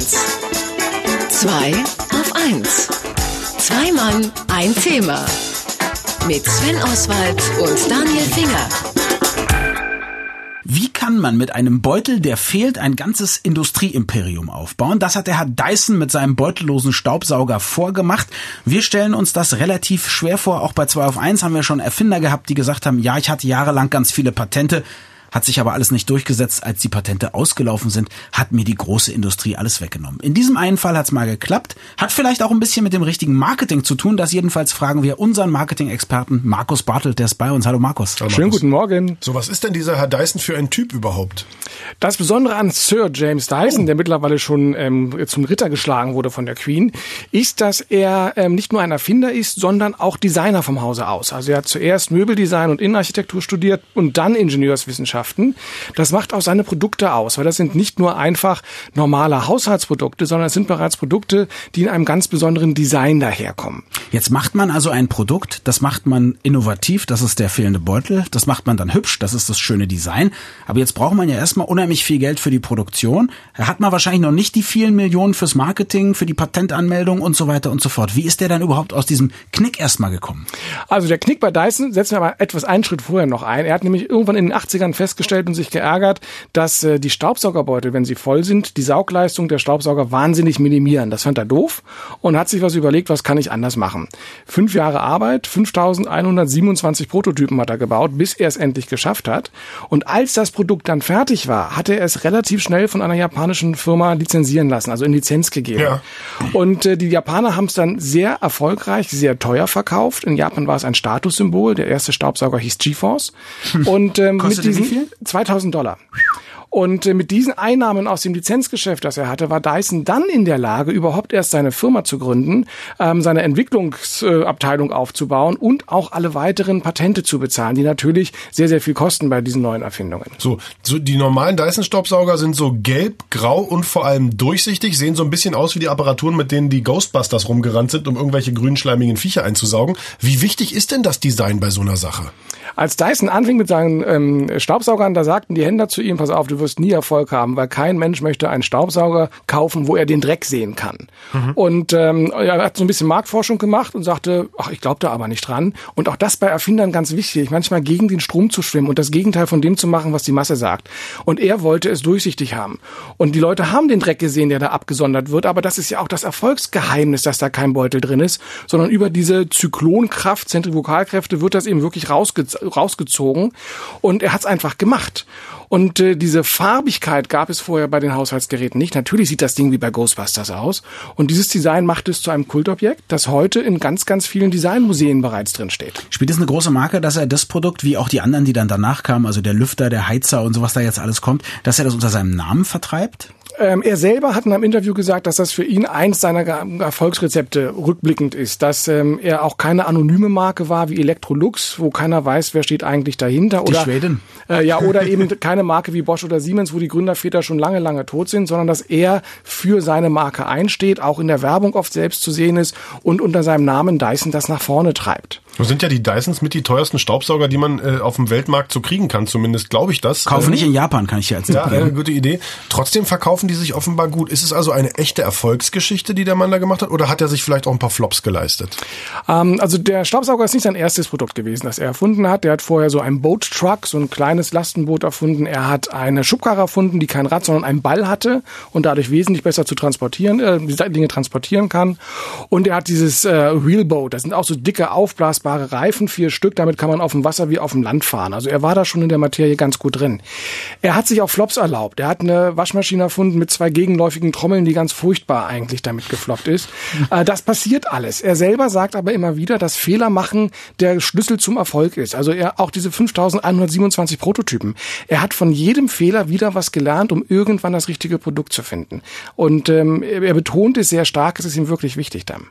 1. 2 auf 1. Zwei Mann, ein Thema. Mit Sven Oswald und Daniel Finger. Wie kann man mit einem Beutel, der fehlt, ein ganzes Industrieimperium aufbauen? Das hat der Herr Dyson mit seinem beutellosen Staubsauger vorgemacht. Wir stellen uns das relativ schwer vor. Auch bei 2 auf 1 haben wir schon Erfinder gehabt, die gesagt haben, ja, ich hatte jahrelang ganz viele Patente hat sich aber alles nicht durchgesetzt. Als die Patente ausgelaufen sind, hat mir die große Industrie alles weggenommen. In diesem einen Fall hat es mal geklappt. Hat vielleicht auch ein bisschen mit dem richtigen Marketing zu tun. Das jedenfalls fragen wir unseren Marketing-Experten Markus Bartelt, der ist bei uns. Hallo Markus. Hallo, Markus. Schönen guten Morgen. So, was ist denn dieser Herr Dyson für ein Typ überhaupt? Das Besondere an Sir James Dyson, oh. der mittlerweile schon ähm, zum Ritter geschlagen wurde von der Queen, ist, dass er ähm, nicht nur ein Erfinder ist, sondern auch Designer vom Hause aus. Also er hat zuerst Möbeldesign und Innenarchitektur studiert und dann Ingenieurswissenschaften. Das macht auch seine Produkte aus, weil das sind nicht nur einfach normale Haushaltsprodukte, sondern es sind bereits Produkte, die in einem ganz besonderen Design daherkommen. Jetzt macht man also ein Produkt, das macht man innovativ, das ist der fehlende Beutel, das macht man dann hübsch, das ist das schöne Design. Aber jetzt braucht man ja erstmal unheimlich viel Geld für die Produktion. Da hat man wahrscheinlich noch nicht die vielen Millionen fürs Marketing, für die Patentanmeldung und so weiter und so fort. Wie ist der dann überhaupt aus diesem Knick erstmal gekommen? Also der Knick bei Dyson setzen wir aber etwas einen Schritt vorher noch ein. Er hat nämlich irgendwann in den 80ern festgestellt und sich geärgert, dass äh, die Staubsaugerbeutel, wenn sie voll sind, die Saugleistung der Staubsauger wahnsinnig minimieren. Das fand er doof und hat sich was überlegt, was kann ich anders machen. Fünf Jahre Arbeit, 5127 Prototypen hat er gebaut, bis er es endlich geschafft hat. Und als das Produkt dann fertig war, hat er es relativ schnell von einer japanischen Firma lizenzieren lassen, also in Lizenz gegeben. Ja. Und äh, die Japaner haben es dann sehr erfolgreich, sehr teuer verkauft. In Japan war es ein Statussymbol. Der erste Staubsauger hieß GeForce. Und ähm, mit diesen 2000 Dollar. Und äh, mit diesen Einnahmen aus dem Lizenzgeschäft, das er hatte, war Dyson dann in der Lage, überhaupt erst seine Firma zu gründen, ähm, seine Entwicklungsabteilung aufzubauen und auch alle weiteren Patente zu bezahlen, die natürlich sehr, sehr viel kosten bei diesen neuen Erfindungen. So, so die normalen Dyson-Staubsauger sind so gelb, grau und vor allem durchsichtig, sehen so ein bisschen aus wie die Apparaturen, mit denen die Ghostbusters rumgerannt sind, um irgendwelche grünschleimigen Viecher einzusaugen. Wie wichtig ist denn das Design bei so einer Sache? Als Dyson anfing mit seinen ähm, Staubsaugern, da sagten die Händler zu ihm, pass auf, du wirst nie Erfolg haben, weil kein Mensch möchte einen Staubsauger kaufen, wo er den Dreck sehen kann. Mhm. Und ähm, er hat so ein bisschen Marktforschung gemacht und sagte, ach, ich glaube da aber nicht dran. Und auch das bei Erfindern ganz wichtig, manchmal gegen den Strom zu schwimmen und das Gegenteil von dem zu machen, was die Masse sagt. Und er wollte es durchsichtig haben. Und die Leute haben den Dreck gesehen, der da abgesondert wird, aber das ist ja auch das Erfolgsgeheimnis, dass da kein Beutel drin ist, sondern über diese Zyklonkraft, Zentrifugalkräfte wird das eben wirklich rausge rausgezogen. Und er hat es einfach gemacht. Und äh, diese Farbigkeit gab es vorher bei den Haushaltsgeräten nicht. Natürlich sieht das Ding wie bei Ghostbusters aus. Und dieses Design macht es zu einem Kultobjekt, das heute in ganz, ganz vielen Designmuseen bereits drin steht. Spielt es eine große Marke, dass er das Produkt, wie auch die anderen, die dann danach kamen, also der Lüfter, der Heizer und sowas da jetzt alles kommt, dass er das unter seinem Namen vertreibt? Ähm, er selber hat in einem Interview gesagt, dass das für ihn eins seiner Erfolgsrezepte rückblickend ist, dass ähm, er auch keine anonyme Marke war wie Electrolux, wo keiner weiß, wer steht eigentlich dahinter. Die oder, Schweden. Äh, ja, oder eben keine Marke wie Bosch oder Siemens, wo die Gründerväter schon lange, lange tot sind, sondern dass er für seine Marke einsteht, auch in der Werbung oft selbst zu sehen ist und unter seinem Namen Dyson das nach vorne treibt. Nun sind ja die Dysons mit die teuersten Staubsauger, die man äh, auf dem Weltmarkt so kriegen kann. Zumindest glaube ich das. Kaufen ähm, nicht in Japan, kann ich dir erzählen. Ja, eine gute Idee. Trotzdem verkaufen die sich offenbar gut. Ist es also eine echte Erfolgsgeschichte, die der Mann da gemacht hat? Oder hat er sich vielleicht auch ein paar Flops geleistet? Ähm, also der Staubsauger ist nicht sein erstes Produkt gewesen, das er erfunden hat. Der hat vorher so ein Boat Truck, so ein kleines Lastenboot erfunden. Er hat eine Schubkarre erfunden, die kein Rad, sondern einen Ball hatte und dadurch wesentlich besser zu transportieren, äh, Dinge transportieren kann. Und er hat dieses äh, Wheelboat. Das sind auch so dicke aufblasbare Reifen vier Stück. Damit kann man auf dem Wasser wie auf dem Land fahren. Also er war da schon in der Materie ganz gut drin. Er hat sich auch Flops erlaubt. Er hat eine Waschmaschine erfunden mit zwei gegenläufigen Trommeln, die ganz furchtbar eigentlich damit gefloppt ist. Äh, das passiert alles. Er selber sagt aber immer wieder, dass Fehler machen der Schlüssel zum Erfolg ist. Also er auch diese 5127 Prototypen. Er hat von jedem Fehler wieder was gelernt, um irgendwann das richtige Produkt zu finden. Und ähm, er betont es sehr stark, es ist ihm wirklich wichtig dann.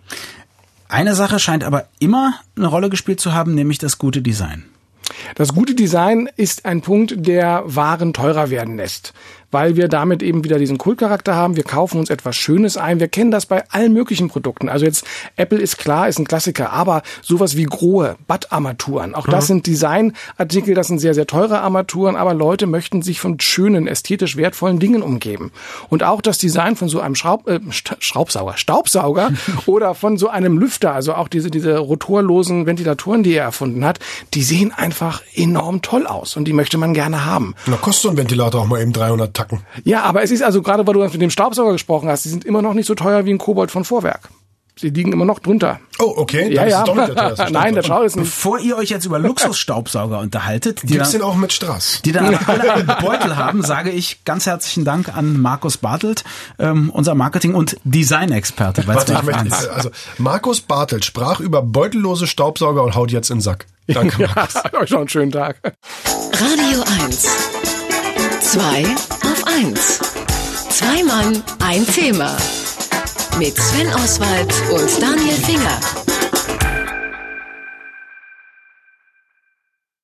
Eine Sache scheint aber immer eine Rolle gespielt zu haben, nämlich das gute Design. Das gute Design ist ein Punkt, der Waren teurer werden lässt. Weil wir damit eben wieder diesen Kultcharakter haben. Wir kaufen uns etwas Schönes ein. Wir kennen das bei allen möglichen Produkten. Also jetzt Apple ist klar, ist ein Klassiker, aber sowas wie Grohe, Bad-Armaturen, auch das mhm. sind Designartikel, das sind sehr, sehr teure Armaturen, aber Leute möchten sich von schönen, ästhetisch wertvollen Dingen umgeben. Und auch das Design von so einem Schraub, äh, Schraubsauger, Staubsauger oder von so einem Lüfter, also auch diese, diese rotorlosen Ventilatoren, die er erfunden hat, die sehen einfach enorm toll aus und die möchte man gerne haben. Na, kostet so ein Ventilator auch mal eben 300 Tacken. Ja, aber es ist also gerade, weil du mit dem Staubsauger gesprochen hast, die sind immer noch nicht so teuer wie ein Kobold von Vorwerk. Sie liegen immer noch drunter. Oh, okay. Ja, ja. Der Nein, der Schau ist nicht. Bevor ihr euch jetzt über Luxusstaubsauger unterhaltet, die Gibt's dann, den auch mit Strass? Die dann alle einen Beutel haben, sage ich ganz herzlichen Dank an Markus Bartelt, ähm, unser Marketing- und Designexperte bei Warte, ich möchte, Also Markus Bartelt sprach über beutellose Staubsauger und haut jetzt in den Sack. Danke, Markus. ja, euch noch einen schönen Tag. Radio 1. Zwei auf eins. Zwei Mann, ein Thema mit Sven Oswald und Daniel Finger.